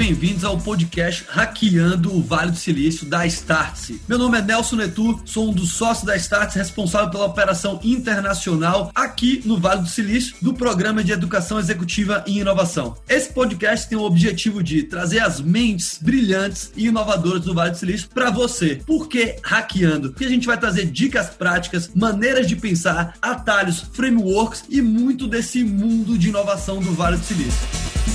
bem-vindos ao podcast Hackeando o Vale do Silício da Startse. Meu nome é Nelson Netu, sou um dos sócios da Startse, responsável pela operação internacional aqui no Vale do Silício do Programa de Educação Executiva e Inovação. Esse podcast tem o objetivo de trazer as mentes brilhantes e inovadoras do Vale do Silício para você. Por que hackeando? Porque a gente vai trazer dicas práticas, maneiras de pensar, atalhos, frameworks e muito desse mundo de inovação do Vale do Silício.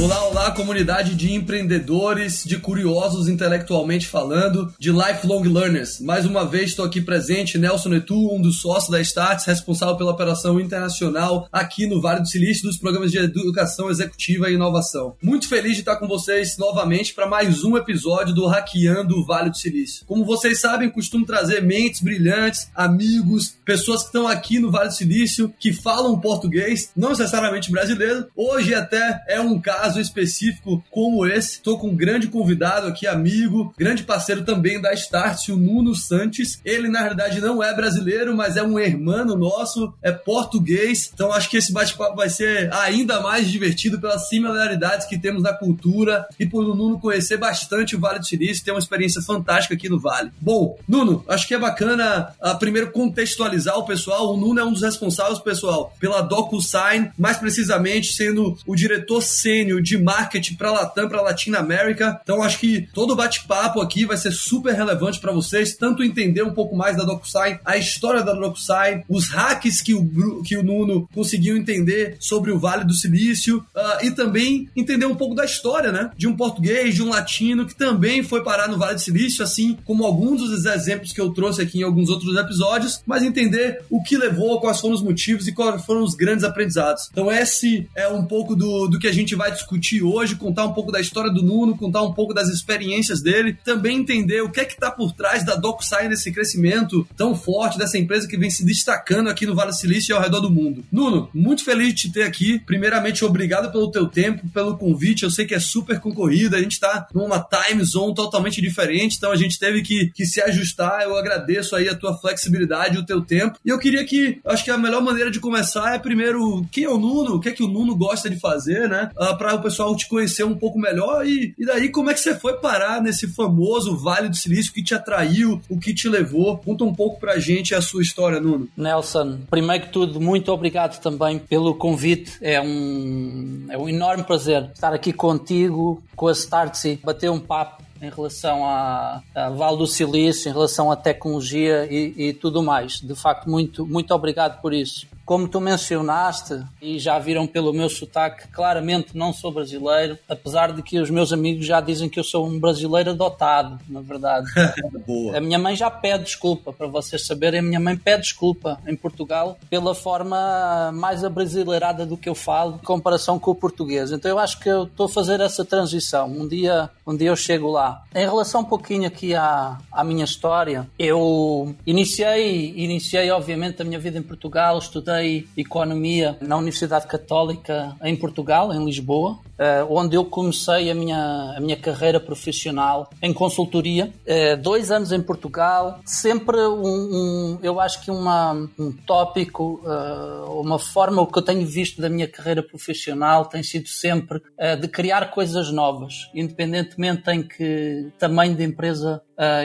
Olá, olá, comunidade de empreendedores, de curiosos intelectualmente falando, de lifelong learners. Mais uma vez estou aqui presente, Nelson Netu, um dos sócios da Starts, responsável pela operação internacional aqui no Vale do Silício dos programas de educação executiva e inovação. Muito feliz de estar com vocês novamente para mais um episódio do Hackeando o Vale do Silício. Como vocês sabem, costumo trazer mentes brilhantes, amigos, pessoas que estão aqui no Vale do Silício, que falam português, não necessariamente brasileiro. Hoje até é um caso caso específico como esse, estou com um grande convidado aqui, amigo, grande parceiro também da Start, o Nuno Santos. Ele, na verdade, não é brasileiro, mas é um hermano nosso, é português. Então, acho que esse bate-papo vai ser ainda mais divertido pelas similaridades que temos na cultura e por o Nuno conhecer bastante o Vale do Silício, ter uma experiência fantástica aqui no Vale. Bom, Nuno, acho que é bacana uh, primeiro contextualizar o pessoal. O Nuno é um dos responsáveis, pessoal, pela DocuSign, mais precisamente sendo o diretor sênior de marketing para Latam, para Latina América. Então acho que todo o bate-papo aqui vai ser super relevante para vocês, tanto entender um pouco mais da DocuSign, a história da DocuSign, os hacks que o, que o Nuno conseguiu entender sobre o Vale do Silício uh, e também entender um pouco da história, né? De um português, de um latino que também foi parar no Vale do Silício, assim como alguns dos exemplos que eu trouxe aqui em alguns outros episódios, mas entender o que levou, quais foram os motivos e quais foram os grandes aprendizados. Então esse é um pouco do, do que a gente vai discutir discutir hoje, contar um pouco da história do Nuno, contar um pouco das experiências dele, também entender o que é que está por trás da DocuSign desse crescimento tão forte dessa empresa que vem se destacando aqui no Vale do Silício e ao redor do mundo. Nuno, muito feliz de te ter aqui. Primeiramente, obrigado pelo teu tempo, pelo convite. Eu sei que é super concorrido, a gente está numa time zone totalmente diferente, então a gente teve que, que se ajustar. Eu agradeço aí a tua flexibilidade, o teu tempo. E eu queria que, acho que a melhor maneira de começar é primeiro, quem é o Nuno? O que é que o Nuno gosta de fazer, né? Uh, para o pessoal te conhecer um pouco melhor e, e daí como é que você foi parar nesse famoso Vale do Silício, o que te atraiu, o que te levou? Conta um pouco pra gente a sua história, Nuno. Nelson, primeiro que tudo, muito obrigado também pelo convite. É um, é um enorme prazer estar aqui contigo, com a Startse, bater um papo em relação à, à Vale do Silício, em relação à tecnologia e, e, tudo mais. De facto, muito, muito obrigado por isso. Como tu mencionaste, e já viram pelo meu sotaque, claramente não sou brasileiro, apesar de que os meus amigos já dizem que eu sou um brasileiro adotado, na verdade. a minha mãe já pede desculpa, para vocês saberem, a minha mãe pede desculpa em Portugal pela forma mais abrasileirada do que eu falo em comparação com o português. Então eu acho que eu estou a fazer essa transição. Um dia, um dia eu chego lá. Em relação um pouquinho aqui à, à minha história, eu iniciei, iniciei obviamente a minha vida em Portugal, estudei estudei economia na Universidade Católica em Portugal, em Lisboa, eh, onde eu comecei a minha, a minha carreira profissional em consultoria. Eh, dois anos em Portugal, sempre um, um eu acho que uma, um tópico, eh, uma forma, que eu tenho visto da minha carreira profissional tem sido sempre de criar coisas novas, independentemente em que tamanho de empresa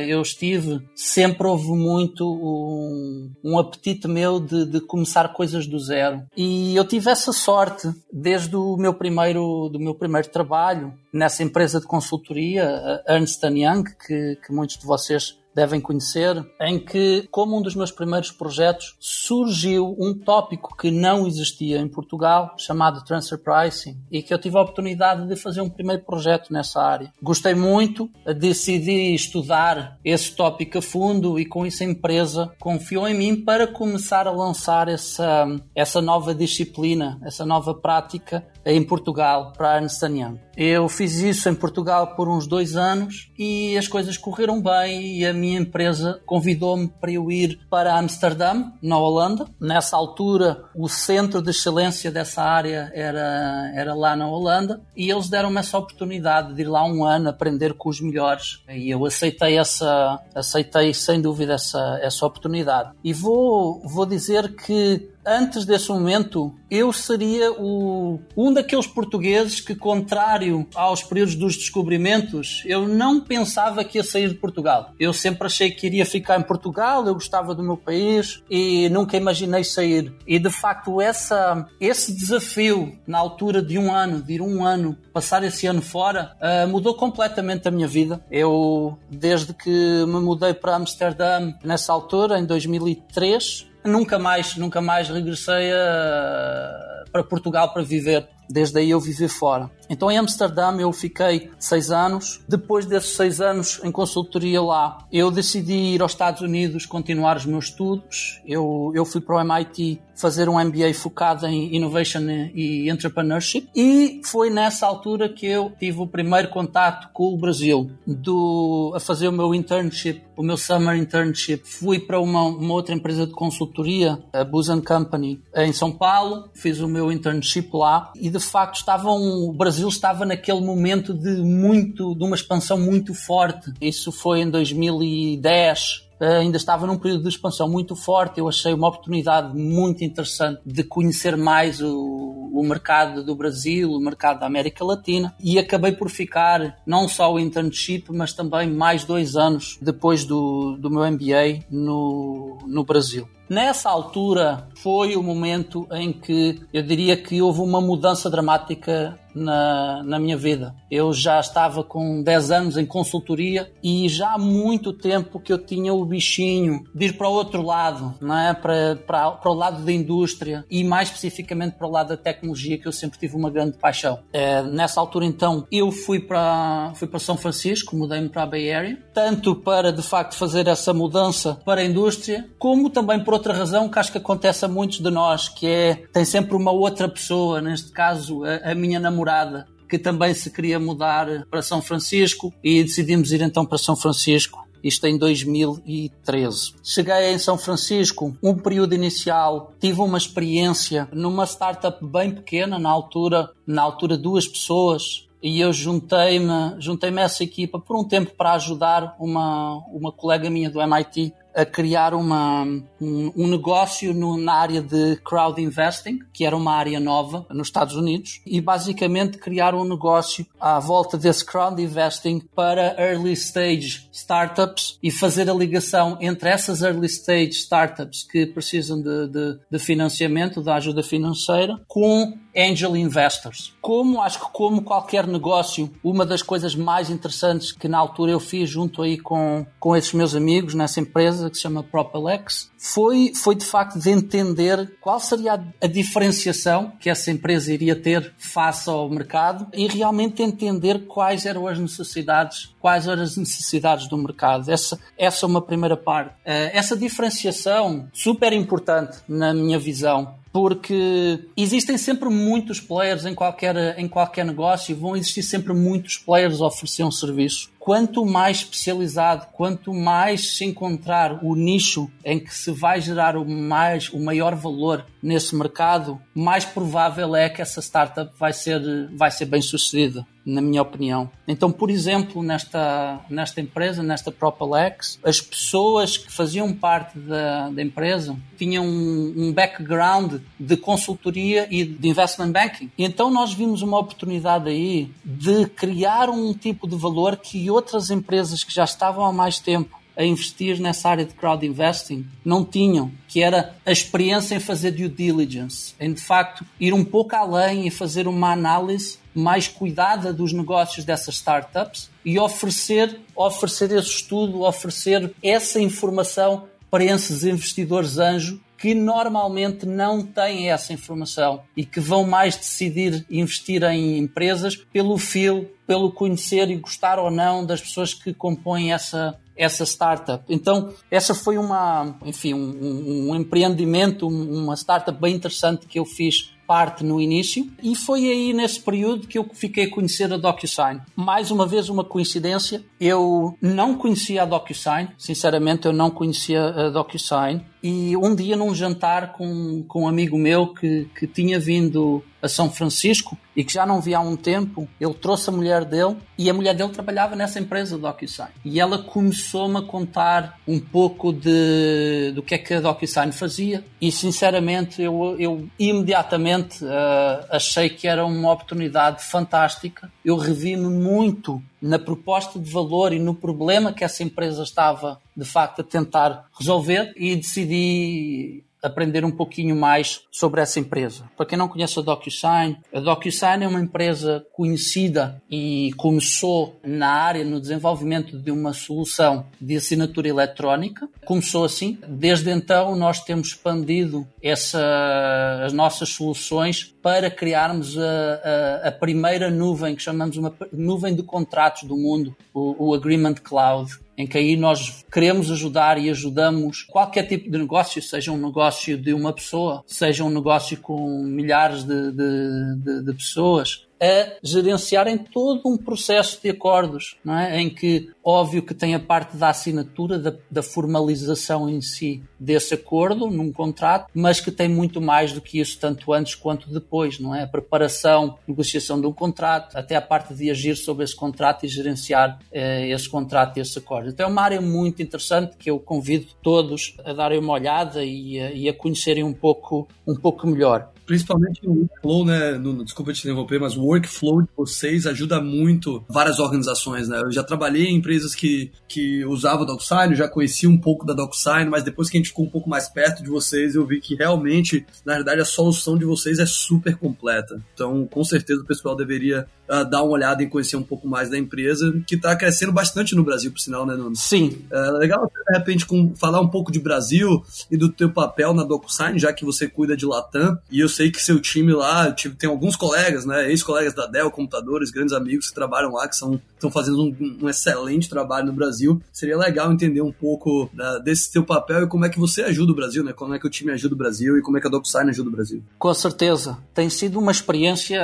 eu estive, sempre houve muito um, um apetite meu de, de começar coisas do zero. E eu tive essa sorte desde o meu primeiro, do meu primeiro trabalho nessa empresa de consultoria, Ernst Young, que, que muitos de vocês devem conhecer, em que, como um dos meus primeiros projetos, surgiu um tópico que não existia em Portugal, chamado Transfer Pricing, e que eu tive a oportunidade de fazer um primeiro projeto nessa área. Gostei muito, decidi estudar esse tópico a fundo e com isso a empresa confiou em mim para começar a lançar essa, essa nova disciplina, essa nova prática em Portugal para a Ernst Young. Eu fiz isso em Portugal por uns dois anos e as coisas correram bem e a minha empresa convidou-me para eu ir para Amsterdã, na Holanda. Nessa altura, o centro de excelência dessa área era, era lá na Holanda e eles deram-me essa oportunidade de ir lá um ano aprender com os melhores e eu aceitei essa, aceitei sem dúvida essa, essa oportunidade. E vou, vou dizer que antes desse momento, eu seria o, um daqueles portugueses que, contrário aos períodos dos descobrimentos, eu não pensava que ia sair de Portugal. Eu sempre achei que iria ficar em Portugal, eu gostava do meu país e nunca imaginei sair. E de facto, essa, esse desafio na altura de um ano, de ir um ano, passar esse ano fora, uh, mudou completamente a minha vida. Eu, desde que me mudei para Amsterdã, nessa altura, em 2003, nunca mais, nunca mais regressei a, para Portugal para viver. Desde aí eu vivi fora. Então em Amsterdã eu fiquei seis anos. Depois desses seis anos em consultoria lá, eu decidi ir aos Estados Unidos continuar os meus estudos. Eu, eu fui para o MIT fazer um MBA focado em Innovation e Entrepreneurship e foi nessa altura que eu tive o primeiro contato com o Brasil do, a fazer o meu internship, o meu summer internship. Fui para uma, uma outra empresa de consultoria, a Booz Company, em São Paulo, fiz o meu internship lá e de facto estavam, o Brasil estava naquele momento de muito, de uma expansão muito forte. Isso foi em 2010, eh, ainda estava num período de expansão muito forte. Eu achei uma oportunidade muito interessante de conhecer mais o, o mercado do Brasil, o mercado da América Latina e acabei por ficar não só o internship, mas também mais dois anos depois do, do meu MBA no, no Brasil. Nessa altura foi o momento em que eu diria que houve uma mudança dramática na, na minha vida. Eu já estava com 10 anos em consultoria e já há muito tempo que eu tinha o bichinho de ir para o outro lado, não é? para, para, para o lado da indústria e mais especificamente para o lado da tecnologia, que eu sempre tive uma grande paixão. É, nessa altura, então, eu fui para, fui para São Francisco, mudei-me para a Bay Area, tanto para de facto fazer essa mudança para a indústria, como também por outra razão que acho que acontece a muitos de nós, que é tem sempre uma outra pessoa, neste caso a, a minha namorada, que também se queria mudar para São Francisco e decidimos ir então para São Francisco. Isto em 2013. Cheguei em São Francisco, um período inicial, tive uma experiência numa startup bem pequena, na altura, na altura duas pessoas, e eu juntei-me juntei-me a essa equipa por um tempo para ajudar uma, uma colega minha do MIT a criar uma, um, um negócio no, na área de crowd investing, que era uma área nova nos Estados Unidos, e basicamente criar um negócio à volta desse crowd investing para early stage startups e fazer a ligação entre essas early stage startups que precisam de, de, de financiamento, da ajuda financeira, com angel investors. Como acho que como qualquer negócio, uma das coisas mais interessantes que na altura eu fiz junto aí com, com esses meus amigos nessa empresa que se chama Propelex, foi, foi de facto de entender qual seria a, a diferenciação que essa empresa iria ter face ao mercado e realmente entender quais eram as necessidades, quais eram as necessidades do mercado. Essa, essa é uma primeira parte. Uh, essa diferenciação, super importante na minha visão, porque existem sempre muitos players em qualquer, em qualquer negócio, vão existir sempre muitos players a oferecer um serviço. Quanto mais especializado, quanto mais se encontrar o nicho em que se vai gerar o, mais, o maior valor nesse mercado, mais provável é que essa startup vai ser, vai ser bem sucedida na minha opinião. Então, por exemplo, nesta, nesta empresa, nesta Propalex, as pessoas que faziam parte da, da empresa tinham um, um, background de consultoria e de investment banking. Então nós vimos uma oportunidade aí de criar um tipo de valor que outras empresas que já estavam há mais tempo a investir nessa área de crowd investing não tinham, que era a experiência em fazer due diligence, em de facto ir um pouco além e fazer uma análise mais cuidada dos negócios dessas startups e oferecer, oferecer esse estudo, oferecer essa informação para esses investidores anjo que normalmente não têm essa informação e que vão mais decidir investir em empresas pelo feel, pelo conhecer e gostar ou não das pessoas que compõem essa, essa startup. Então, essa foi uma, enfim, um, um empreendimento, uma startup bem interessante que eu fiz parte no início e foi aí nesse período que eu fiquei a conhecer a DocuSign. Mais uma vez uma coincidência, eu não conhecia a DocuSign, sinceramente eu não conhecia a DocuSign e um dia num jantar com, com um amigo meu que, que tinha vindo a São Francisco e que já não via há um tempo, ele trouxe a mulher dele e a mulher dele trabalhava nessa empresa DocuSign. E ela começou-me a contar um pouco de, do que é que a DocuSign fazia e sinceramente eu, eu imediatamente uh, achei que era uma oportunidade fantástica. Eu revi-me muito na proposta de valor e no problema que essa empresa estava de facto a tentar resolver e decidi aprender um pouquinho mais sobre essa empresa. Para quem não conhece a DocuSign, a DocuSign é uma empresa conhecida e começou na área no desenvolvimento de uma solução de assinatura eletrónica. Começou assim. Desde então nós temos expandido essa, as nossas soluções para criarmos a, a, a primeira nuvem que chamamos uma nuvem de contratos do mundo, o, o Agreement Cloud em que aí nós queremos ajudar e ajudamos qualquer tipo de negócio, seja um negócio de uma pessoa, seja um negócio com milhares de, de, de, de pessoas, a gerenciarem todo um processo de acordos, não é? em que, óbvio que tem a parte da assinatura, da, da, formalização em si desse acordo num contrato, mas que tem muito mais do que isso, tanto antes quanto depois, não é? A preparação, negociação de um contrato, até a parte de agir sobre esse contrato e gerenciar eh, esse contrato e esse acordo. Então é uma área muito interessante que eu convido todos a darem uma olhada e a, e a conhecerem um pouco, um pouco melhor principalmente o workflow, né? No, desculpa te interromper, mas o workflow de vocês ajuda muito várias organizações, né? Eu já trabalhei em empresas que, que usavam DocSign, já conheci um pouco da DocSign, mas depois que a gente ficou um pouco mais perto de vocês, eu vi que realmente, na verdade, a solução de vocês é super completa. Então, com certeza, o pessoal deveria uh, dar uma olhada e conhecer um pouco mais da empresa, que está crescendo bastante no Brasil, por sinal, né, Nuno? Sim. É legal, de repente, com, falar um pouco de Brasil e do teu papel na DocuSign, já que você cuida de Latam, e eu sei que seu time lá, tive, tem alguns colegas, né, ex-colegas da Dell, computadores, grandes amigos que trabalham lá, que são estão fazendo um, um, excelente trabalho no Brasil. Seria legal entender um pouco da, desse teu papel e como é que você ajuda o Brasil, né? Como é que o time ajuda o Brasil e como é que a DocuSign ajuda o Brasil. Com certeza. Tem sido uma experiência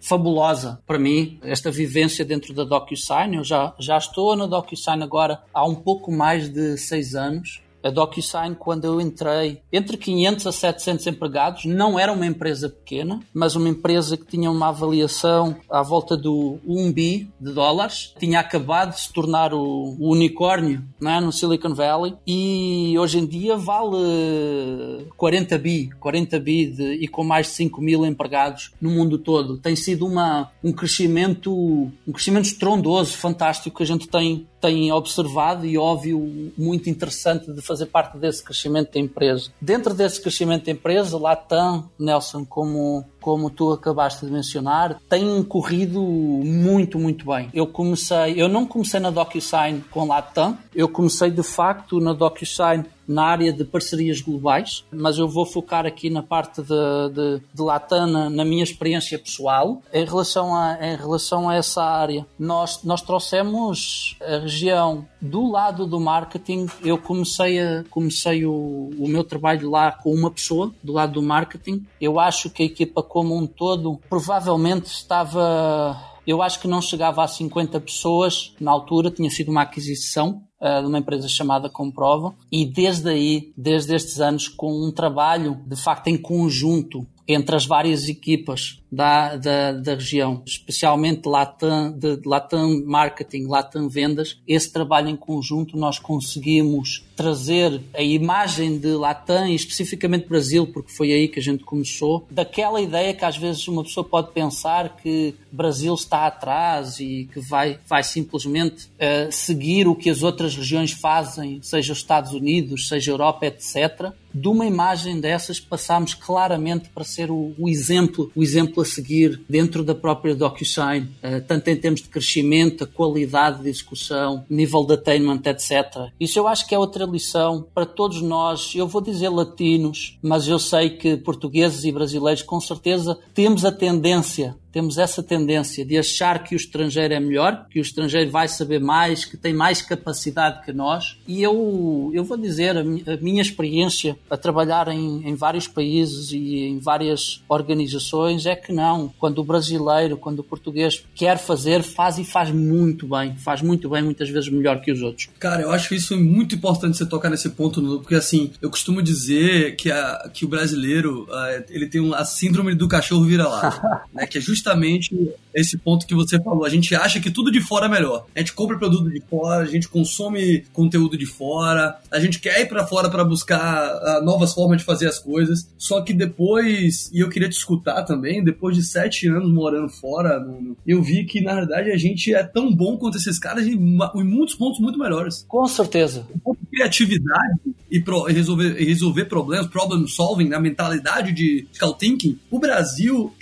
fabulosa para mim, esta vivência dentro da DocuSign. Eu já, já estou na DocuSign agora há um pouco mais de seis anos. A DocuSign, quando eu entrei, entre 500 a 700 empregados, não era uma empresa pequena, mas uma empresa que tinha uma avaliação à volta do 1 bi de dólares. Tinha acabado de se tornar o, unicórnio é? no Silicon Valley e hoje em dia vale 40 bi, 40 bi de, e com mais de 5 mil empregados no mundo todo. Tem sido uma, um crescimento, um crescimento estrondoso, fantástico que a gente tem tem observado e óbvio muito interessante de fazer parte desse crescimento da empresa. Dentro desse crescimento da empresa, Latam, Nelson, como como tu acabaste de mencionar, tem corrido muito, muito bem. Eu comecei, eu não comecei na DocuSign com Latam, eu comecei de facto na DocuSign na área de parcerias globais, mas eu vou focar aqui na parte de, de, de na, na, minha experiência pessoal. Em relação a, em relação a essa área, nós, nós trouxemos a região do lado do marketing. Eu comecei, a, comecei o, o meu trabalho lá com uma pessoa do lado do marketing. Eu acho que a equipa como um todo provavelmente estava eu acho que não chegava a 50 pessoas na altura, tinha sido uma aquisição de uma empresa chamada Comprova, e desde aí, desde estes anos, com um trabalho de facto em conjunto entre as várias equipas da, da, da região, especialmente Latam, de Latam Marketing, Latam Vendas, esse trabalho em conjunto nós conseguimos trazer a imagem de Latam e especificamente Brasil, porque foi aí que a gente começou, daquela ideia que às vezes uma pessoa pode pensar que Brasil está atrás e que vai, vai simplesmente uh, seguir o que as outras regiões fazem, seja os Estados Unidos, seja Europa, etc. De uma imagem dessas passámos claramente para ser o, o exemplo, o exemplo a seguir dentro da própria DocuSign, uh, tanto em termos de crescimento, a qualidade de execução, nível de attainment, etc. Isso eu acho que é outra lição para todos nós, eu vou dizer latinos, mas eu sei que portugueses e brasileiros com certeza temos a tendência temos essa tendência de achar que o estrangeiro é melhor, que o estrangeiro vai saber mais, que tem mais capacidade que nós. E eu, eu vou dizer, a, a minha experiência a trabalhar em, em vários países e em várias organizações é que não. Quando o brasileiro, quando o português quer fazer, faz e faz muito bem. Faz muito bem, muitas vezes melhor que os outros. Cara, eu acho isso muito importante você tocar nesse ponto, porque assim, eu costumo dizer que, a, que o brasileiro, uh, ele tem a síndrome do cachorro vira-lata, né? Que é justamente esse ponto que você falou. A gente acha que tudo de fora é melhor. A gente compra produto de fora, a gente consome conteúdo de fora, a gente quer ir para fora para buscar uh, novas formas de fazer as coisas. Só que depois, e eu queria te escutar também, depois de sete anos morando fora, eu vi que na verdade a gente é tão bom quanto esses caras em, em muitos pontos muito melhores. Com certeza. Um criatividade e, pro, resolver, resolver problemas, problem solving, na mentalidade de critical thinking, o Brasil,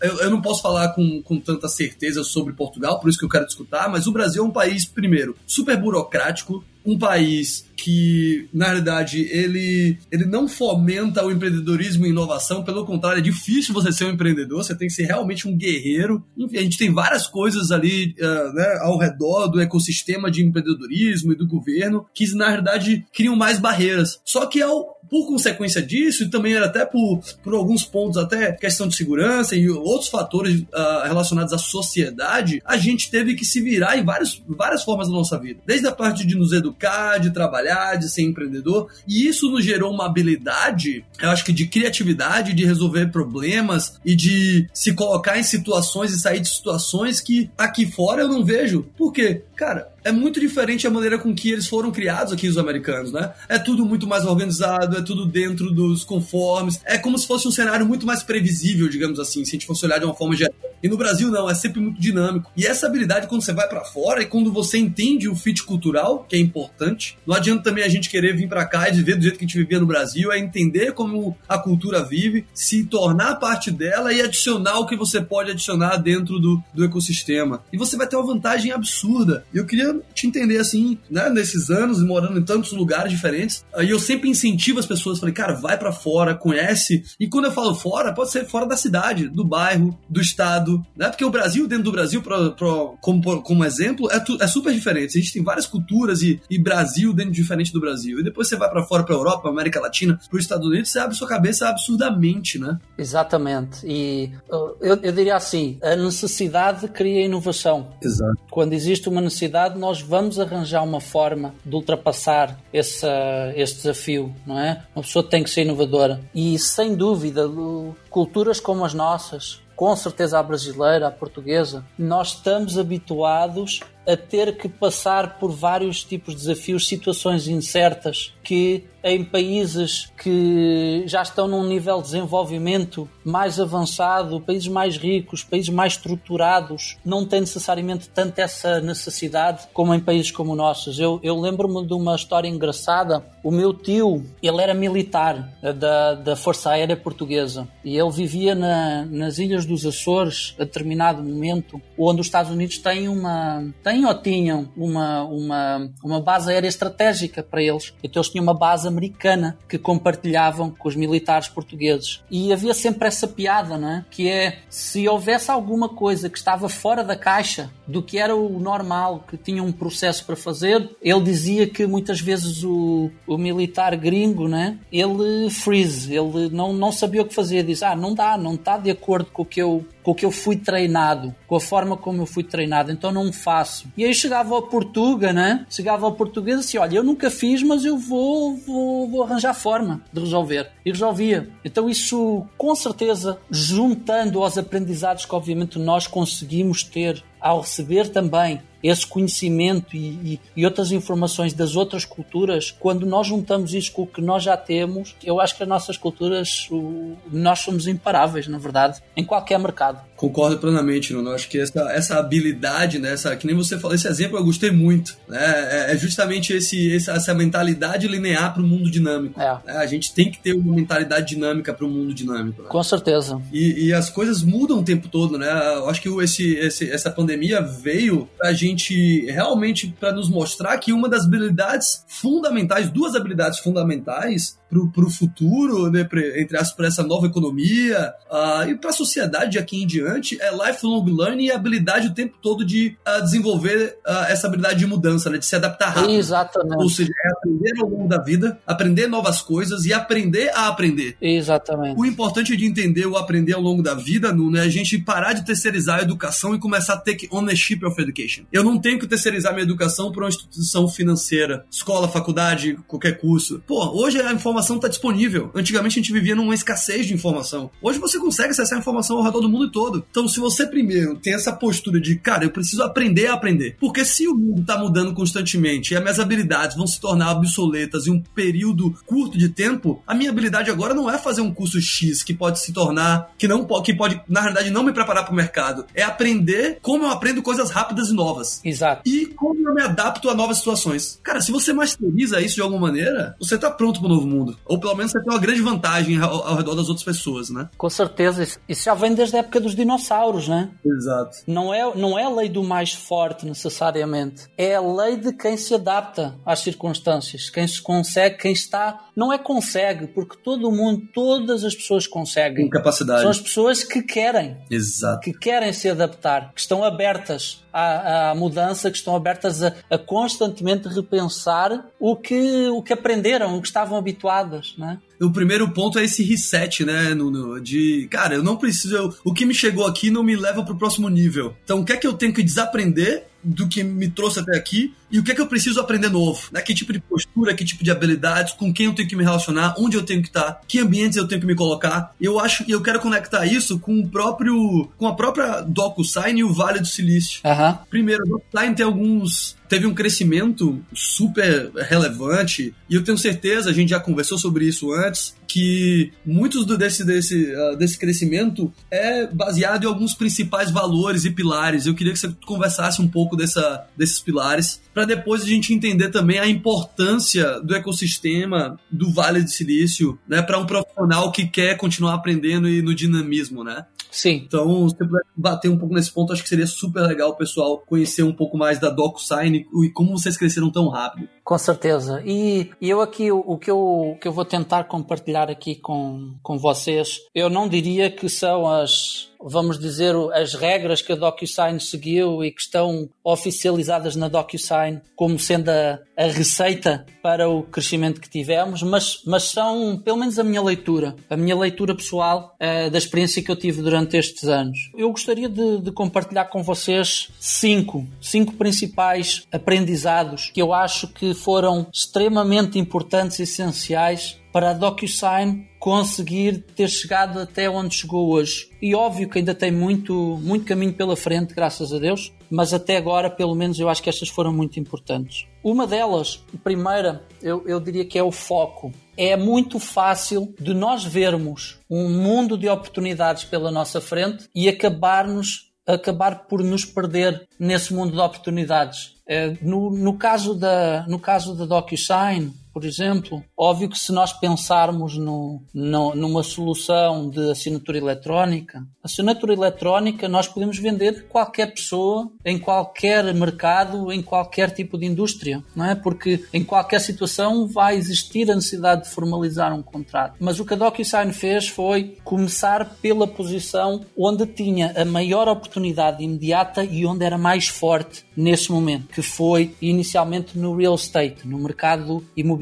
eu, eu não posso falar com, com tanta certeza sobre Portugal, por isso que eu quero discutir, mas o Brasil é um país, primeiro, super burocrático, um país que, na realidade, ele, ele não fomenta o empreendedorismo e inovação, pelo contrário, é difícil você ser um empreendedor, você tem que ser realmente um guerreiro. Enfim, a gente tem várias coisas ali uh, né, ao redor do ecossistema de empreendedorismo e do governo que, na realidade, criam mais barreiras. Só que ao por consequência disso, e também era até por, por alguns pontos, até questão de segurança e outros fatores uh, relacionados à sociedade, a gente teve que se virar em várias, várias formas da nossa vida. Desde a parte de nos educar, de trabalhar, de ser empreendedor, e isso nos gerou uma habilidade, eu acho que de criatividade, de resolver problemas e de se colocar em situações e sair de situações que aqui fora eu não vejo. Por quê? Cara, é muito diferente a maneira com que eles foram criados aqui, os americanos, né? É tudo muito mais organizado, é tudo dentro dos conformes. É como se fosse um cenário muito mais previsível, digamos assim, se a gente fosse olhar de uma forma geral. E no Brasil, não, é sempre muito dinâmico. E essa habilidade, quando você vai para fora e quando você entende o fit cultural, que é importante, não adianta também a gente querer vir para cá e viver do jeito que a gente vivia no Brasil, é entender como a cultura vive, se tornar parte dela e adicionar o que você pode adicionar dentro do, do ecossistema. E você vai ter uma vantagem absurda. Eu queria te entender assim, né, nesses anos, morando em tantos lugares diferentes. Aí eu sempre incentivo as pessoas, falei, cara, vai para fora, conhece. E quando eu falo fora, pode ser fora da cidade, do bairro, do estado, né? Porque o Brasil, dentro do Brasil, pra, pra, como, como exemplo, é, tu, é super diferente. A gente tem várias culturas e, e Brasil dentro diferente do Brasil. E depois você vai para fora, pra Europa, pra América Latina, pros Estados Unidos, você abre sua cabeça absurdamente, né? Exatamente. E eu, eu diria assim, a necessidade cria inovação. Exato. Quando existe uma necessidade, nós vamos arranjar uma forma de ultrapassar esse, esse desafio, não é? Uma pessoa tem que ser inovadora. E sem dúvida, culturas como as nossas, com certeza a brasileira, a portuguesa, nós estamos habituados a ter que passar por vários tipos de desafios, situações incertas que em países que já estão num nível de desenvolvimento mais avançado, países mais ricos, países mais estruturados, não têm necessariamente tanto essa necessidade como em países como nossos. Eu, eu lembro-me de uma história engraçada. O meu tio, ele era militar da, da Força Aérea Portuguesa e ele vivia na, nas Ilhas dos Açores a determinado momento, onde os Estados Unidos têm uma têm ou tinham uma, uma, uma base aérea estratégica para eles. Então eles tinham uma base americana que compartilhavam com os militares portugueses. E havia sempre essa piada, não é? Que é se houvesse alguma coisa que estava fora da caixa do que era o normal, que tinha um processo para fazer, ele dizia que muitas vezes o, o militar gringo, né? Ele freeze, ele não, não sabia o que fazer, diz: "Ah, não dá, não está de acordo com o que eu com o que eu fui treinado, com a forma como eu fui treinado, então não faço. E aí chegava ao Portuga, né? Chegava ao português assim: olha, eu nunca fiz, mas eu vou, vou, vou arranjar forma de resolver. E resolvia. Então, isso com certeza, juntando aos aprendizados que obviamente nós conseguimos ter ao receber também esse conhecimento e, e, e, outras informações das outras culturas, quando nós juntamos isso com o que nós já temos, eu acho que as nossas culturas, o, nós somos imparáveis, na verdade, em qualquer mercado. Concordo plenamente, Nuno. Acho que essa, essa habilidade, né, essa, que nem você falou, esse exemplo eu gostei muito. Né? É, é justamente esse, essa, mentalidade linear para o mundo dinâmico. É. É, a gente tem que ter uma mentalidade dinâmica para o mundo dinâmico. Né? Com certeza. E, e, as coisas mudam o tempo todo, né? Eu acho que esse, esse, essa pandemia veio para a gente realmente para nos mostrar que uma das habilidades fundamentais, duas habilidades fundamentais para o futuro, né, pra, entre aspas, para essa nova economia uh, e para a sociedade de aqui em diante, é lifelong learning e habilidade o tempo todo de uh, desenvolver uh, essa habilidade de mudança, né, de se adaptar rápido. Exatamente. Ou seja, é aprender ao longo da vida, aprender novas coisas e aprender a aprender. Exatamente. O importante de entender o aprender ao longo da vida, Nuno, é a gente parar de terceirizar a educação e começar a take ownership of education. Eu não tenho que terceirizar minha educação para uma instituição financeira, escola, faculdade, qualquer curso. Pô, hoje a informação está disponível. Antigamente a gente vivia numa escassez de informação. Hoje você consegue acessar a informação ao redor do mundo todo. Então, se você primeiro tem essa postura de, cara, eu preciso aprender a aprender. Porque se o mundo está mudando constantemente e as minhas habilidades vão se tornar obsoletas em um período curto de tempo, a minha habilidade agora não é fazer um curso X que pode se tornar, que não que pode, na realidade, não me preparar para o mercado. É aprender como eu aprendo coisas rápidas e novas. Exato. E como eu me adapto a novas situações. Cara, se você masteriza isso de alguma maneira, você tá pronto para o novo mundo. Ou pelo menos você tem uma grande vantagem ao, ao redor das outras pessoas, né? Com certeza. Isso já vem desde a época dos dinossauros, né? Exato. Não é, não é a lei do mais forte, necessariamente. É a lei de quem se adapta às circunstâncias. Quem se consegue, quem está. Não é consegue, porque todo mundo, todas as pessoas conseguem. Com capacidade. São as pessoas que querem. Exato. Que querem se adaptar, que estão abertas à, à mudança, que estão abertas a, a, constantemente repensar o que, o que aprenderam, o que estavam habituadas, né? o primeiro ponto é esse reset, né, Nuno? De, cara, eu não preciso. Eu, o que me chegou aqui não me leva pro próximo nível. Então, o que é que eu tenho que desaprender do que me trouxe até aqui e o que é que eu preciso aprender novo, né? Que tipo de postura, que tipo de habilidades, com quem eu tenho que me relacionar, onde eu tenho que estar, que ambientes eu tenho que me colocar. Eu acho que eu quero conectar isso com o próprio, com a própria DocuSign e o Vale do Silício. Uhum. Primeiro, o DocuSign tem alguns teve um crescimento super relevante e eu tenho certeza, a gente já conversou sobre isso antes, que muitos desse, desse, uh, desse crescimento é baseado em alguns principais valores e pilares. Eu queria que você conversasse um pouco dessa, desses pilares para depois a gente entender também a importância do ecossistema do Vale do Silício, né, para um profissional que quer continuar aprendendo e no dinamismo, né? Sim. Então, se puder bater um pouco nesse ponto, acho que seria super legal o pessoal conhecer um pouco mais da DocuSign e como vocês cresceram tão rápido. Com certeza. E, e eu aqui, o, o, que eu, o que eu vou tentar compartilhar aqui com, com vocês, eu não diria que são as, vamos dizer, as regras que a DocuSign seguiu e que estão oficializadas na DocuSign como sendo a, a receita para o crescimento que tivemos, mas, mas são, pelo menos a minha leitura, a minha leitura pessoal uh, da experiência que eu tive durante estes anos. Eu gostaria de, de compartilhar com vocês cinco, cinco principais aprendizados que eu acho que foram extremamente importantes e essenciais para a DocuSign conseguir ter chegado até onde chegou hoje. E óbvio que ainda tem muito, muito caminho pela frente, graças a Deus, mas até agora, pelo menos, eu acho que estas foram muito importantes. Uma delas, a primeira, eu, eu diria que é o foco. É muito fácil de nós vermos um mundo de oportunidades pela nossa frente e acabarmos acabar por nos perder nesse mundo de oportunidades. Eh, no, no, caso da, no caso da DocuSign, por exemplo, óbvio que se nós pensarmos no, no, numa solução de assinatura eletrónica, assinatura eletrónica nós podemos vender qualquer pessoa, em qualquer mercado, em qualquer tipo de indústria, não é? Porque em qualquer situação vai existir a necessidade de formalizar um contrato. Mas o que a DocuSign fez foi começar pela posição onde tinha a maior oportunidade imediata e onde era mais forte nesse momento, que foi inicialmente no real estate, no mercado imobiliário.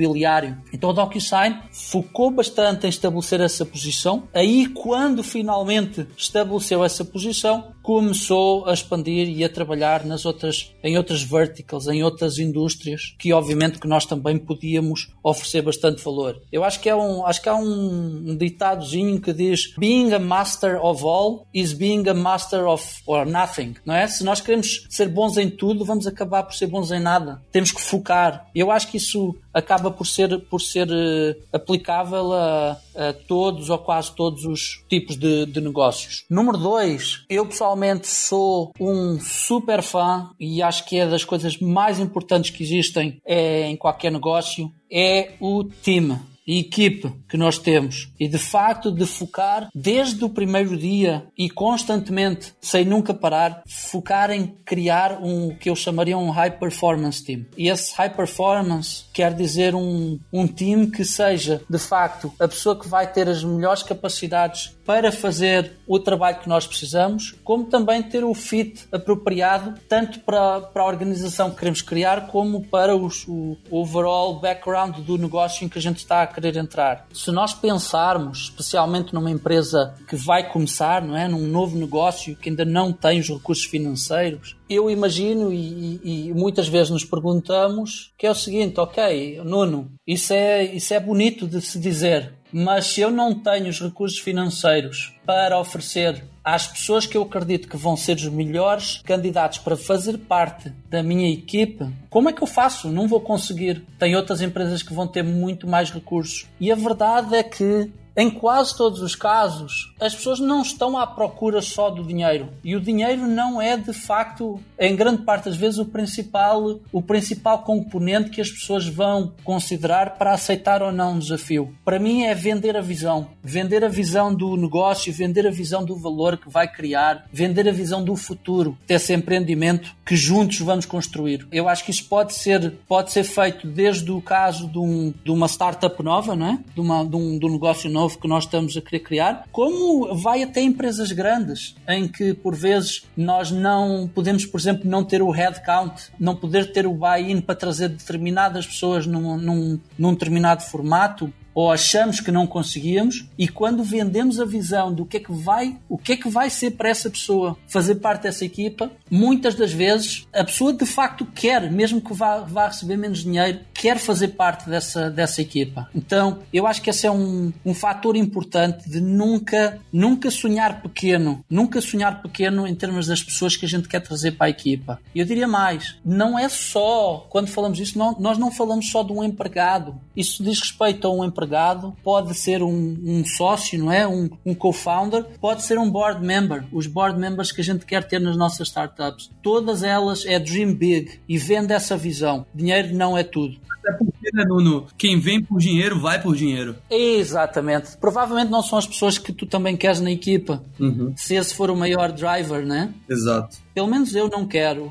Então a DocuSign focou bastante em estabelecer essa posição. Aí, quando finalmente estabeleceu essa posição, começou a expandir e a trabalhar nas outras, em outras verticals, em outras indústrias, que obviamente que nós também podíamos oferecer bastante valor. Eu acho que é um, acho que há um, ditadozinho que diz being a master of all is being a master of or nothing, não é? Se nós queremos ser bons em tudo, vamos acabar por ser bons em nada. Temos que focar. Eu acho que isso acaba por ser, por ser uh, aplicável a, a, todos ou quase todos os tipos de, de negócios. Número dois, eu pessoalmente sou um super fã e acho que é das coisas mais importantes que existem é, em qualquer negócio, é o time e equipe que nós temos e de facto de focar desde o primeiro dia e constantemente, sem nunca parar, focar em criar um que eu chamaria um high performance team. E esse high performance quer dizer um, um time que seja de facto a pessoa que vai ter as melhores capacidades para fazer o trabalho que nós precisamos, como também ter o fit apropriado tanto para, para a organização que queremos criar como para os, o overall background do negócio em que a gente está a querer entrar. Se nós pensarmos, especialmente numa empresa que vai começar, não é, num novo negócio que ainda não tem os recursos financeiros, eu imagino e, e, muitas vezes nos perguntamos que é o seguinte, ok, Nuno, isso é, isso é bonito de se dizer, mas se eu não tenho os recursos financeiros para oferecer às pessoas que eu acredito que vão ser os melhores candidatos para fazer parte da minha equipe, como é que eu faço? Não vou conseguir. Tem outras empresas que vão ter muito mais recursos. E a verdade é que em quase todos os casos, as pessoas não estão à procura só do dinheiro. E o dinheiro não é, de facto, em grande parte das vezes, o principal, o principal componente que as pessoas vão considerar para aceitar ou não um desafio. Para mim é vender a visão. Vender a visão do negócio, vender a visão do valor que vai criar, vender a visão do futuro desse empreendimento que juntos vamos construir. Eu acho que isso pode ser, pode ser feito desde o caso de, um, de uma startup nova, não é? de, uma, de, um, de um negócio novo novo que nós estamos a querer criar, como vai até empresas grandes, em que por vezes nós não podemos, por exemplo, não ter o headcount, não poder ter o buy-in para trazer determinadas pessoas num, num, num determinado formato, ou achamos que não conseguíamos e quando vendemos a visão do que é que vai, o que é que vai ser para essa pessoa fazer parte dessa equipa, muitas das vezes a pessoa de facto quer, mesmo que vá, vá receber menos dinheiro, quer fazer parte dessa, dessa equipa. Então, eu acho que esse é um, um fator importante de nunca, nunca sonhar pequeno, nunca sonhar pequeno em termos das pessoas que a gente quer trazer para a equipa. E eu diria mais, não é só, quando falamos disso, não, nós não falamos só de um empregado. Isso diz respeito a um empregado empregado, pode ser um, um sócio, não é? Um, um co-founder, pode ser um board member. Os board members que a gente quer ter nas nossas startups. Todas elas é dream big e vende essa visão. Dinheiro não é tudo. Até porque, né, Nuno? Quem vem por dinheiro, vai por dinheiro. Exatamente. Provavelmente não são as pessoas que tu também queres na equipa. Uhum. Se esse for o maior driver, né? Exato. Pelo menos eu não quero.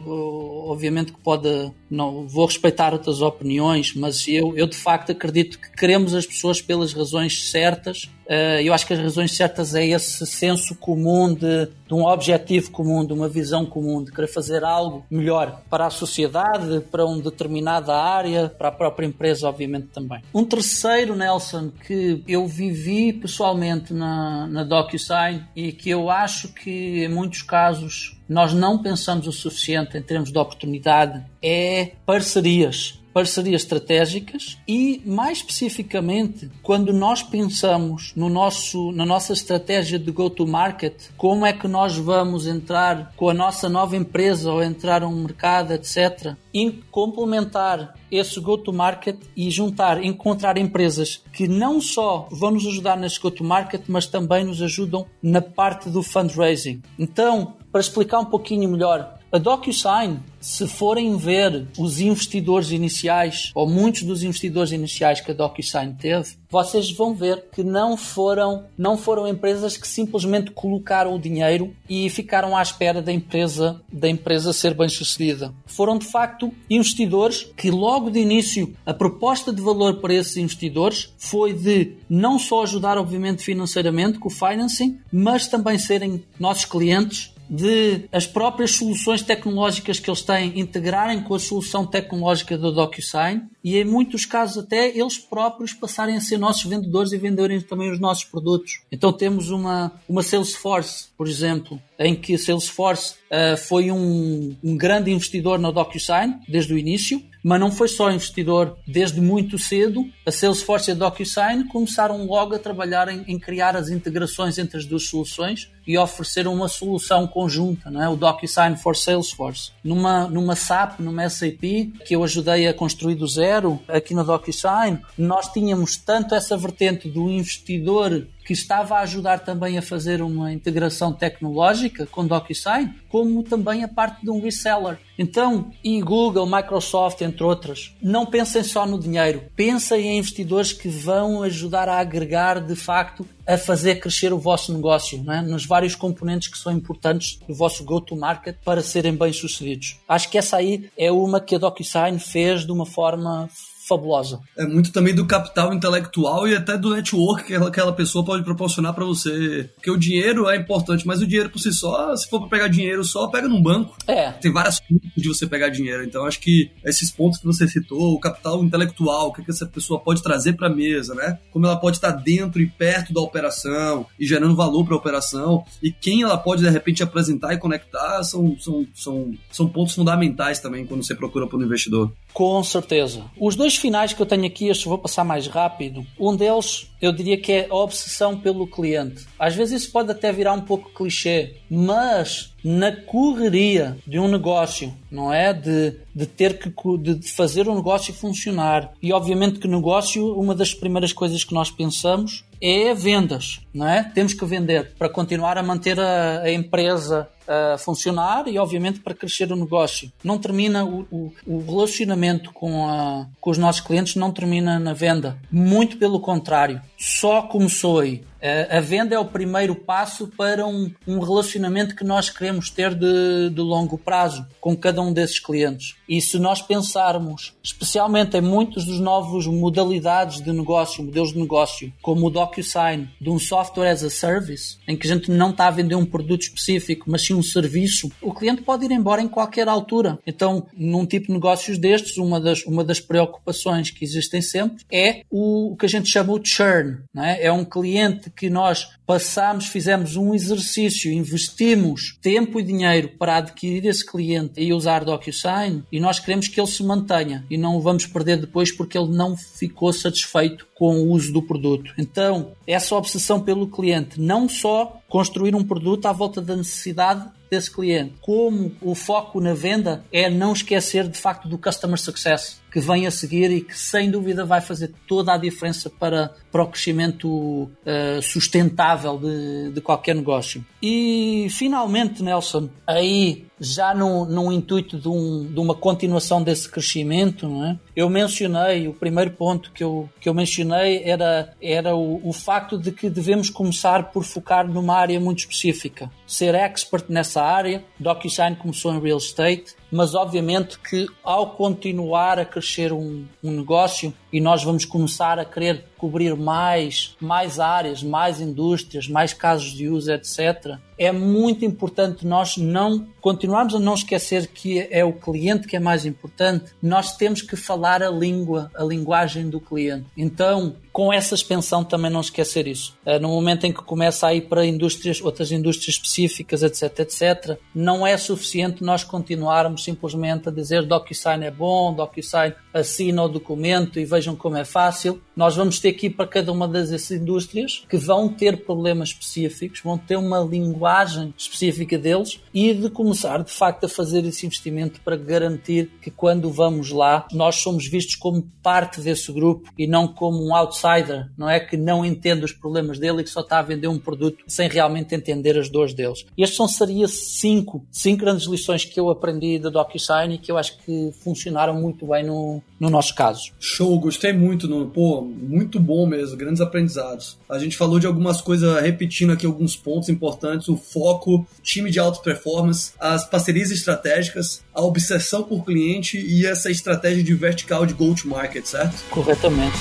Obviamente que pode. Não, vou respeitar outras opiniões, mas eu, eu de facto acredito que queremos as pessoas pelas razões certas. Uh, eu acho que as razões certas é esse senso comum de, de, um objetivo comum, de uma visão comum, de querer fazer algo melhor para a sociedade, para uma determinada área, para a própria empresa, obviamente também. Um terceiro, Nelson, que eu vivi pessoalmente na, na DocuSign e que eu acho que em muitos casos nós não pensamos o suficiente em termos de oportunidade é parcerias. Parcerias estratégicas e, mais especificamente, quando nós pensamos no nosso, na nossa estratégia de go-to-market, como é que nós vamos entrar com a nossa nova empresa ou entrar um mercado, etc., e complementar esse go-to-market e juntar, encontrar empresas que não só vão nos ajudar nesse go-to-market, mas também nos ajudam na parte do fundraising. Então, para explicar um pouquinho melhor, a DocuSign, se forem ver os investidores iniciais, ou muitos dos investidores iniciais que a DocuSign teve, vocês vão ver que não foram, não foram empresas que simplesmente colocaram o dinheiro e ficaram à espera da empresa, da empresa ser bem sucedida. Foram de facto investidores que logo de início a proposta de valor para esses investidores foi de não só ajudar obviamente financeiramente com o financing, mas também serem nossos clientes de as próprias soluções tecnológicas que eles têm integrarem com a solução tecnológica da DocuSign e em muitos casos até eles próprios passarem a ser nossos vendedores e venderem também os nossos produtos. Então temos uma, uma Salesforce, por exemplo, em que a Salesforce uh, foi um, um grande investidor na DocuSign desde o início, mas não foi só investidor desde muito cedo. A Salesforce e a DocuSign começaram logo a trabalhar em, em criar as integrações entre as duas soluções e ofereceram uma solução conjunta, não é? o DocuSign for Salesforce. Numa, numa SAP, numa SAP, que eu ajudei a construir do zero aqui na DocuSign, nós tínhamos tanto essa vertente do investidor que estava a ajudar também a fazer uma integração tecnológica com DocuSign, como também a parte de um reseller. Então, e Google, Microsoft, entre outras, não pensem só no dinheiro, pensem em investidores que vão ajudar a agregar de facto a fazer crescer o vosso negócio, é? nos vários componentes que são importantes do vosso go-to-market para serem bem-sucedidos. Acho que essa aí é uma que a DocuSign fez de uma forma fabulosa. É muito também do capital intelectual e até do network que aquela pessoa pode proporcionar para você. Porque o dinheiro é importante, mas o dinheiro por si só, se for para pegar dinheiro só, pega num banco. É. Tem várias formas de você pegar dinheiro. Então acho que esses pontos que você citou, o capital intelectual, o que, que essa pessoa pode trazer para a mesa, né? Como ela pode estar dentro e perto da operação e gerando valor para a operação e quem ela pode de repente apresentar e conectar são, são, são, são pontos fundamentais também quando você procura para um investidor. Com certeza. Os dois finais que eu tenho aqui, estes vou passar mais rápido. Um deles, eu diria que é a obsessão pelo cliente. Às vezes isso pode até virar um pouco clichê, mas na correria de um negócio, não é? De, de ter que de fazer o negócio funcionar. E obviamente que negócio, uma das primeiras coisas que nós pensamos é vendas, não é? Temos que vender para continuar a manter a, a empresa a funcionar e, obviamente, para crescer o negócio. Não termina o, o, o relacionamento com, a, com os nossos clientes, não termina na venda. Muito pelo contrário, só começou aí. A venda é o primeiro passo para um, um relacionamento que nós queremos ter de, de, longo prazo com cada um desses clientes. E se nós pensarmos, especialmente em muitos dos novos modalidades de negócio, modelos de negócio, como o DocuSign, de um software as a service, em que a gente não está a vender um produto específico, mas sim um serviço, o cliente pode ir embora em qualquer altura. Então, num tipo de negócios destes, uma das, uma das preocupações que existem sempre é o, o que a gente chama o churn. É? é um cliente que nós passamos, fizemos um exercício, investimos tempo e dinheiro para adquirir esse cliente e usar DocuSign e nós queremos que ele se mantenha e não o vamos perder depois porque ele não ficou satisfeito com o uso do produto. Então, essa obsessão pelo cliente, não só construir um produto à volta da necessidade desse cliente, como o foco na venda é não esquecer de facto do customer success que vem a seguir e que sem dúvida vai fazer toda a diferença para, para o crescimento uh, sustentável de, de qualquer negócio. E finalmente, Nelson, aí já no, no intuito de, um, de, uma continuação desse crescimento, é? eu mencionei, o primeiro ponto que eu, que eu mencionei era, era o, o facto de que devemos começar por focar numa área muito específica. Ser expert nessa área, DocuSign começou em real estate, mas obviamente que ao continuar a crescer um, um, negócio e nós vamos começar a querer cobrir mais, mais áreas, mais indústrias, mais casos de uso, etc., é muito importante nós não continuarmos a não esquecer que é o cliente que é mais importante. Nós temos que falar a língua, a linguagem do cliente. Então, com essa expansão também não esquecer isso. Eh, no momento em que começa a ir para indústrias, outras indústrias específicas, etc, etc, não é suficiente nós continuarmos simplesmente a dizer DocuSign é bom, DocuSign assina o documento e vejam como é fácil. Nós vamos ter que ir para cada uma das indústrias que vão ter problemas específicos, vão ter uma linguagem específica deles e de começar de facto a fazer esse investimento para garantir que quando vamos lá nós somos vistos como parte desse grupo e não como um outsider, não é que não entende os problemas dele e que só está a vender um produto sem realmente entender as dores deles. Estes são seria cinco, cinco grandes lições que eu aprendi da DocuSign e que eu acho que funcionaram muito bem no, no nosso caso. Show, gostei muito, no, pô, muito bom mesmo, grandes aprendizados. A gente falou de algumas coisas, repetindo aqui alguns pontos importantes, o foco, time de alta performance, as parcerias estratégicas, a obsessão por cliente e essa estratégia de vertical de go-to-market, certo? Corretamente.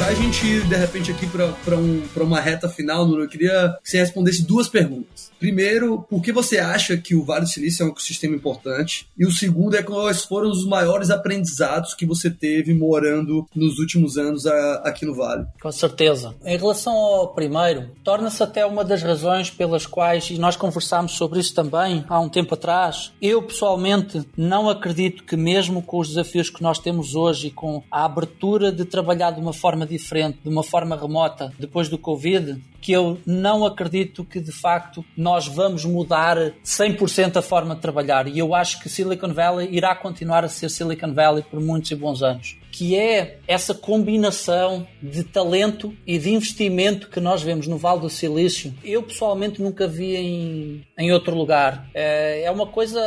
Pra gente ir, de repente, aqui para um, uma reta final, Nuno, eu queria que você respondesse duas perguntas. Primeiro, por que você acha que o Vale do Silício é um ecossistema importante? E o segundo é quais foram os maiores aprendizados que você teve morando nos últimos anos a, aqui no Vale? Com certeza. Em relação ao primeiro, torna-se até uma das razões pelas quais, e nós conversámos sobre isso também há um tempo atrás, eu pessoalmente não acredito que mesmo com os desafios que nós temos hoje e com a abertura de trabalhar de uma forma diferente, de uma forma remota, depois do Covid, que eu não acredito que de facto nós vamos mudar 100% a forma de trabalhar. E eu acho que Silicon Valley irá continuar a ser Silicon Valley por muitos e bons anos que é essa combinação de talento e de investimento que nós vemos no Vale do Silício. Eu pessoalmente nunca vi em, em outro lugar. É, é uma coisa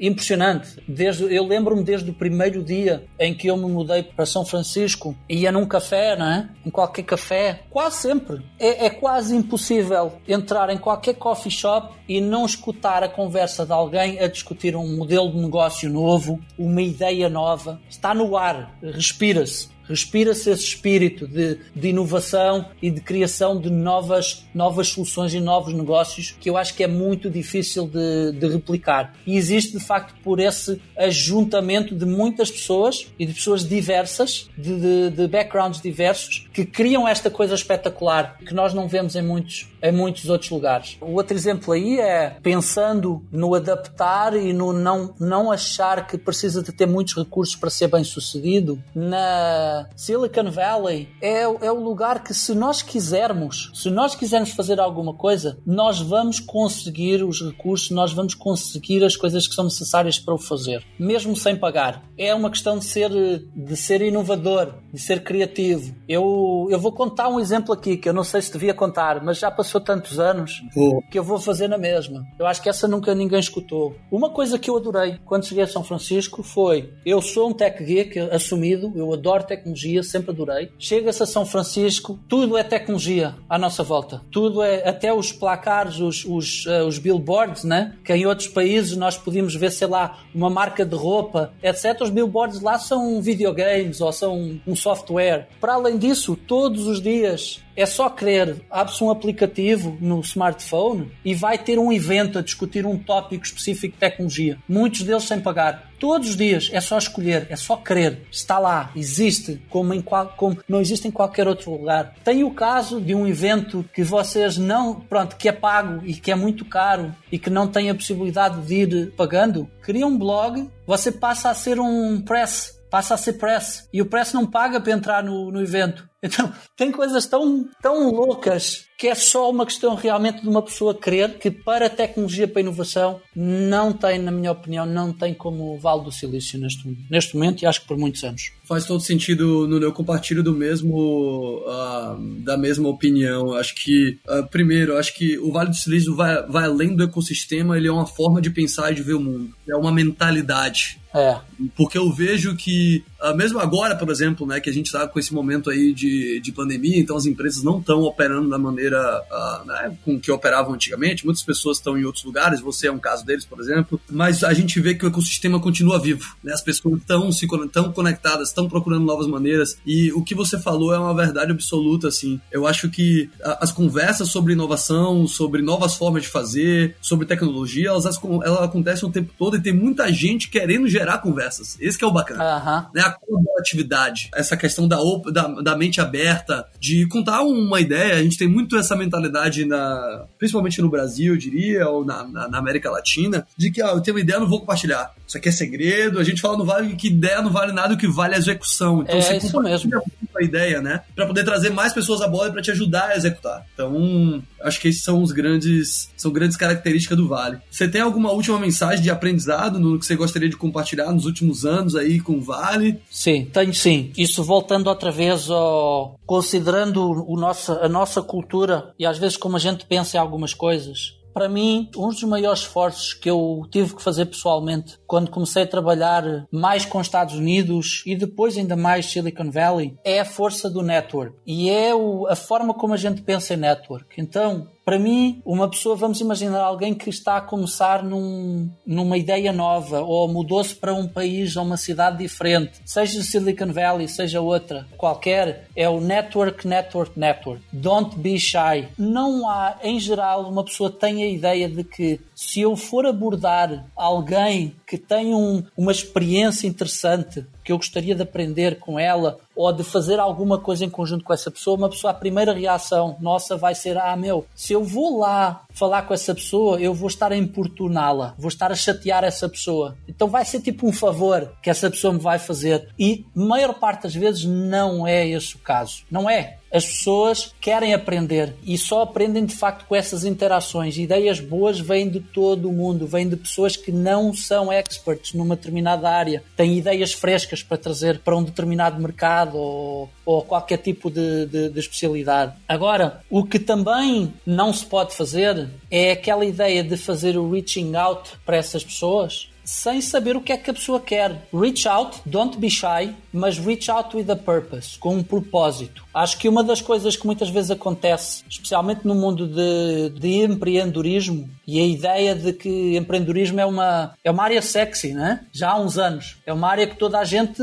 impressionante. Desde, eu lembro-me desde o primeiro dia em que eu me mudei para São Francisco, ia num café, não é? Em qualquer café, quase sempre. É, é quase impossível entrar em qualquer coffee shop e não escutar a conversa de alguém a discutir um modelo de negócio novo, uma ideia nova. Está no ar, respira-se. Respira-se esse espírito de, de inovação e de criação de novas, novas soluções e novos negócios que eu acho que é muito difícil de, de replicar. E existe, de facto, por esse ajuntamento de muitas pessoas e de pessoas diversas, de, de, de backgrounds diversos, que criam esta coisa espetacular que nós não vemos em muitos, em muitos outros lugares. O outro exemplo aí é pensando no adaptar e no não, não achar que precisa de ter muitos recursos para ser bem sucedido. Na Silicon Valley é, é o lugar que, se nós quisermos, se nós quisermos fazer alguma coisa, nós vamos conseguir os recursos, nós vamos conseguir as coisas que são necessárias para o fazer, mesmo sem pagar. É uma questão de ser, de ser inovador, de ser criativo. Eu, eu vou contar um exemplo aqui que eu não sei se devia contar, mas já passou tantos anos oh. que eu vou fazer na mesma. Eu acho que essa nunca ninguém escutou. Uma coisa que eu adorei quando cheguei a São Francisco foi: eu sou um tech geek assumido, eu adoro tecnologia, sempre adorei. Chega-se a São Francisco, tudo é tecnologia à nossa volta. Tudo é, até os placares, os, os, uh, os billboards, né? que em outros países nós podíamos ver, sei lá, uma marca de roupa, etc. Os billboards lá são videogames ou são um software. Para além disso, todos os dias é só querer, abre-se um aplicativo no smartphone e vai ter um evento a discutir um tópico específico de tecnologia. Muitos deles sem pagar. Todos os dias é só escolher, é só querer. Está lá, existe, como, em qual, como não existe em qualquer outro lugar. Tem o caso de um evento que vocês não, pronto, que é pago e que é muito caro e que não têm a possibilidade de ir pagando. Cria um blog, você passa a ser um press passa a ser press e o press não paga para entrar no, no evento. Então, tem coisas tão, tão loucas que é só uma questão realmente de uma pessoa querer que para a tecnologia, para a inovação, não tem, na minha opinião, não tem como o Vale do Silício neste, neste momento e acho que por muitos anos. Faz todo sentido, no eu compartilho do mesmo, uh, da mesma opinião. Acho que, uh, primeiro, acho que o Vale do Silício vai, vai além do ecossistema, ele é uma forma de pensar e de ver o mundo. É uma mentalidade. É. Porque eu vejo que, uh, mesmo agora, por exemplo, né, que a gente está com esse momento aí de, de pandemia, então as empresas não estão operando da maneira maneira uh, né, com que operavam antigamente. Muitas pessoas estão em outros lugares, você é um caso deles, por exemplo. Mas a gente vê que o ecossistema continua vivo. Né? As pessoas estão se tão conectadas, estão procurando novas maneiras. E o que você falou é uma verdade absoluta. Assim, eu acho que as conversas sobre inovação, sobre novas formas de fazer, sobre tecnologia, elas, elas acontecem o tempo todo e tem muita gente querendo gerar conversas. Esse é o bacana. Uhum. Né? A colaboratividade, essa questão da, da, da mente aberta, de contar uma ideia. A gente tem muito muito essa mentalidade, na, principalmente no Brasil, eu diria, ou na, na, na América Latina, de que ah, eu tenho uma ideia, não vou compartilhar. Isso aqui é segredo, a gente fala no vale que ideia não vale nada, o que vale é a execução. Então é, você isso mesmo. a ideia, né? Para poder trazer mais pessoas a bola para te ajudar a executar. Então, acho que esses são os grandes, são grandes características do Vale. Você tem alguma última mensagem de aprendizado no que você gostaria de compartilhar nos últimos anos aí com o Vale? Sim, tenho sim. Isso voltando outra vez ao considerando o nosso, a nossa cultura e às vezes como a gente pensa em algumas coisas para mim, um dos maiores esforços que eu tive que fazer pessoalmente quando comecei a trabalhar mais com Estados Unidos e depois ainda mais Silicon Valley é a força do network e é o, a forma como a gente pensa em network. Então, para mim, uma pessoa, vamos imaginar alguém que está a começar num, numa ideia nova ou mudou-se para um país ou uma cidade diferente, seja Silicon Valley, seja outra, qualquer, é o network, network, network. Don't be shy. Não há, em geral, uma pessoa tem a ideia de que se eu for abordar alguém que tem um, uma experiência interessante, que eu gostaria de aprender com ela ou de fazer alguma coisa em conjunto com essa pessoa, uma pessoa, a primeira reação nossa vai ser: ah, meu, se eu vou lá falar com essa pessoa, eu vou estar a importuná-la, vou estar a chatear essa pessoa. Então vai ser tipo um favor que essa pessoa me vai fazer. E maior parte das vezes não é esse o caso. Não é. As pessoas querem aprender e só aprendem de facto com essas interações. Ideias boas vêm de todo o mundo, vêm de pessoas que não são experts numa determinada área, têm ideias frescas para trazer para um determinado mercado ou, ou qualquer tipo de, de, de especialidade. Agora, o que também não se pode fazer é aquela ideia de fazer o reaching out para essas pessoas sem saber o que é que a pessoa quer. Reach out, don't be shy, mas reach out with a purpose, com um propósito. Acho que uma das coisas que muitas vezes acontece, especialmente no mundo de, de empreendedorismo, e a ideia de que empreendedorismo é uma, é uma área sexy, né? já há uns anos. É uma área que toda a gente,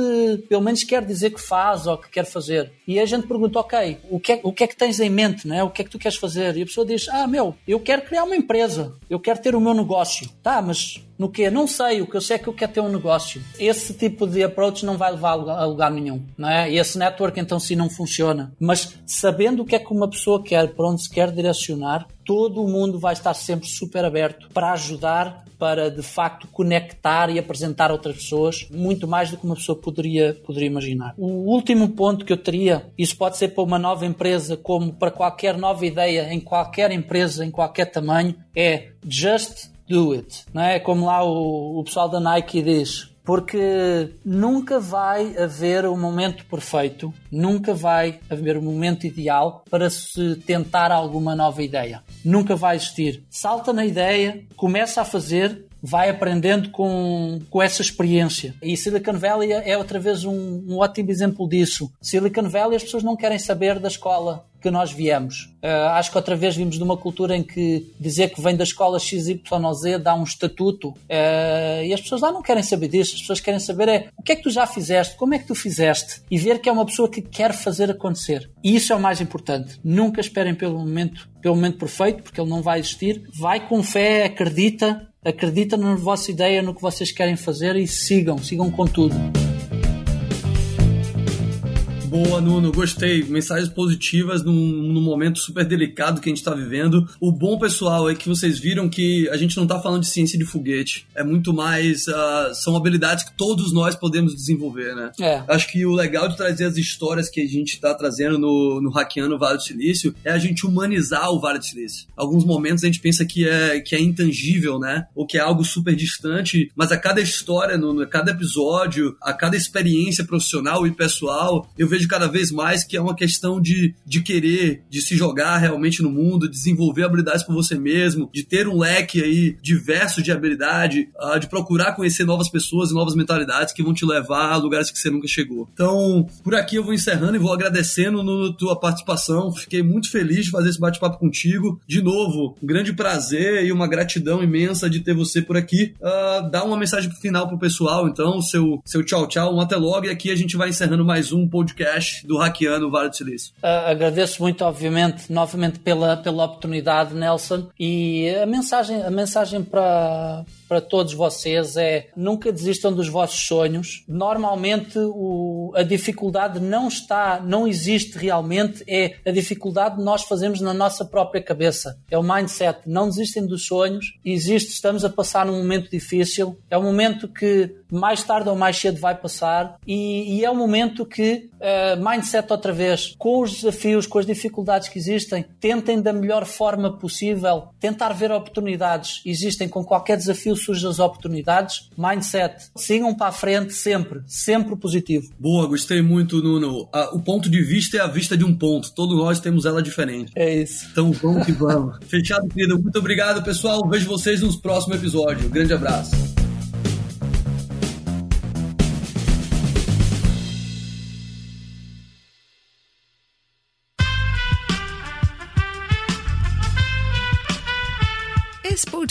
pelo menos, quer dizer que faz ou que quer fazer. E a gente pergunta, ok, o que é, o que, é que tens em mente? Né? O que é que tu queres fazer? E a pessoa diz, ah, meu, eu quero criar uma empresa, eu quero ter o meu negócio. Tá, mas no quê? Não sei, o que eu sei é que eu quero ter um negócio. Esse tipo de approach não vai levar a lugar nenhum, não é? Esse network então sim não funciona. Mas sabendo o que é que uma pessoa quer, para onde se quer direcionar, todo o mundo vai estar sempre super aberto para ajudar, para de facto conectar e apresentar outras pessoas, muito mais do que uma pessoa poderia, poderia imaginar. O último ponto que eu teria, isso pode ser para uma nova empresa, como para qualquer nova ideia, em qualquer empresa, em qualquer tamanho, é just do it. Não é como lá o, o pessoal da Nike diz, porque nunca vai haver o um momento perfeito, nunca vai haver o um momento ideal para se tentar alguma nova ideia. Nunca vai existir. Salta na ideia, começa a fazer, vai aprendendo com, com essa experiência. E Silicon Valley é outra vez um, um ótimo exemplo disso. Silicon Valley as pessoas não querem saber da escola que nós viemos. Uh, acho que outra vez vimos de uma cultura em que dizer que vem da escola XYZ dá um estatuto uh, e as pessoas lá não querem saber disso. As pessoas querem saber é o que é que tu já fizeste, como é que tu fizeste e ver que é uma pessoa que quer fazer acontecer. E isso é o mais importante. Nunca esperem pelo momento, pelo momento perfeito, porque ele não vai existir. Vai com fé, acredita, acredita na vossa ideia, no que vocês querem fazer e sigam, sigam com tudo. Boa, Nuno, gostei. Mensagens positivas num, num momento super delicado que a gente está vivendo. O bom, pessoal, é que vocês viram que a gente não está falando de ciência de foguete. É muito mais. Uh, são habilidades que todos nós podemos desenvolver, né? É. Acho que o legal de trazer as histórias que a gente está trazendo no, no Hackeando Vale do Silício é a gente humanizar o Vale do Silício. Alguns momentos a gente pensa que é, que é intangível, né? Ou que é algo super distante, mas a cada história, no, a cada episódio, a cada experiência profissional e pessoal, eu vejo vejo cada vez mais que é uma questão de, de querer, de se jogar realmente no mundo, desenvolver habilidades por você mesmo, de ter um leque aí diverso de habilidade, uh, de procurar conhecer novas pessoas e novas mentalidades que vão te levar a lugares que você nunca chegou. Então, por aqui eu vou encerrando e vou agradecendo no tua participação. Fiquei muito feliz de fazer esse bate-papo contigo. De novo, um grande prazer e uma gratidão imensa de ter você por aqui. Uh, dá uma mensagem final pro pessoal, então, seu, seu tchau, tchau, um até logo. E aqui a gente vai encerrando mais um podcast do Hackeando o Vale do Silício. Uh, agradeço muito, obviamente, novamente pela, pela oportunidade, Nelson. E a mensagem, a mensagem para, para todos vocês é nunca desistam dos vossos sonhos. Normalmente o, a dificuldade não está, não existe realmente, é a dificuldade que nós fazemos na nossa própria cabeça. É o mindset. Não desistem dos sonhos. Existe, estamos a passar num momento difícil. É um momento que mais tarde ou mais cedo vai passar e, e é um momento que uh, mindset outra vez, com os desafios, com as dificuldades que existem, tentem da melhor forma possível tentar ver oportunidades. Existem com qualquer desafio surgem as oportunidades. Mindset, sigam para a frente sempre, sempre positivo. Boa, gostei muito, Nuno. o ponto de vista é a vista de um ponto. Todos nós temos ela diferente. É isso. Então vamos que vamos. Fechado, querido. Muito obrigado, pessoal. Vejo vocês nos próximos episódios. Grande abraço.